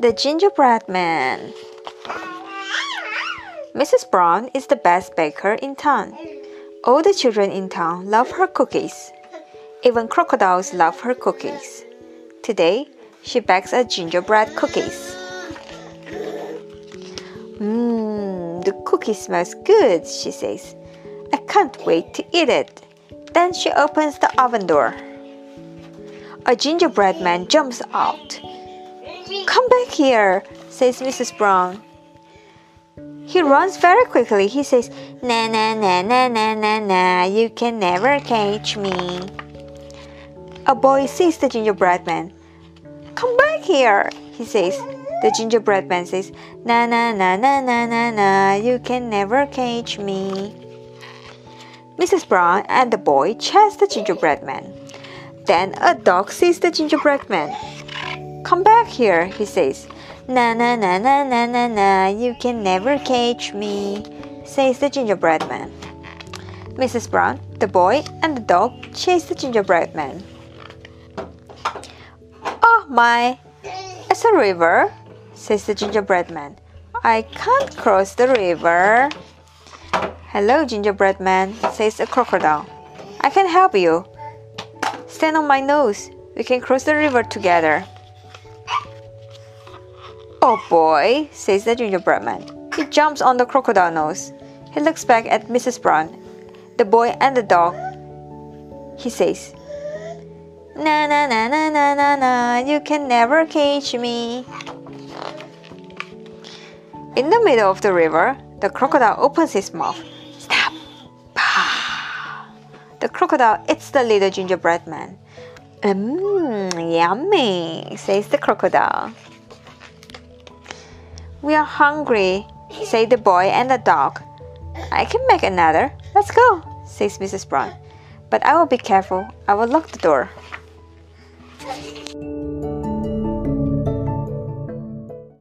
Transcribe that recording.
The Gingerbread Man Mrs. Brown is the best baker in town. All the children in town love her cookies. Even crocodiles love her cookies. Today, she bakes a gingerbread cookies. Mmm, the cookie smells good, she says. I can't wait to eat it. Then she opens the oven door. A gingerbread man jumps out. Come back here, says Mrs. Brown. He runs very quickly. He says, Na na na na na na na, you can never catch me. A boy sees the gingerbread man. Come back here, he says. The gingerbread man says, Na na na na na na na, you can never catch me. Mrs. Brown and the boy chase the gingerbread man. Then a dog sees the gingerbread man. Come back here, he says. Na na na na na na na, you can never catch me, says the gingerbread man. Mrs. Brown, the boy, and the dog chase the gingerbread man. Oh my, it's a river, says the gingerbread man. I can't cross the river. Hello, gingerbread man, says the crocodile. I can help you. Stand on my nose. We can cross the river together. Oh boy, says the gingerbread man. He jumps on the crocodile nose. He looks back at Mrs. Brown, the boy, and the dog. He says, Na na na na na na na, you can never catch me. In the middle of the river, the crocodile opens his mouth. Stop! Bah! The crocodile eats the little gingerbread man. Mmm, yummy, says the crocodile. We are hungry, say the boy and the dog. I can make another. Let's go, says Mrs. Brown. But I will be careful. I will lock the door.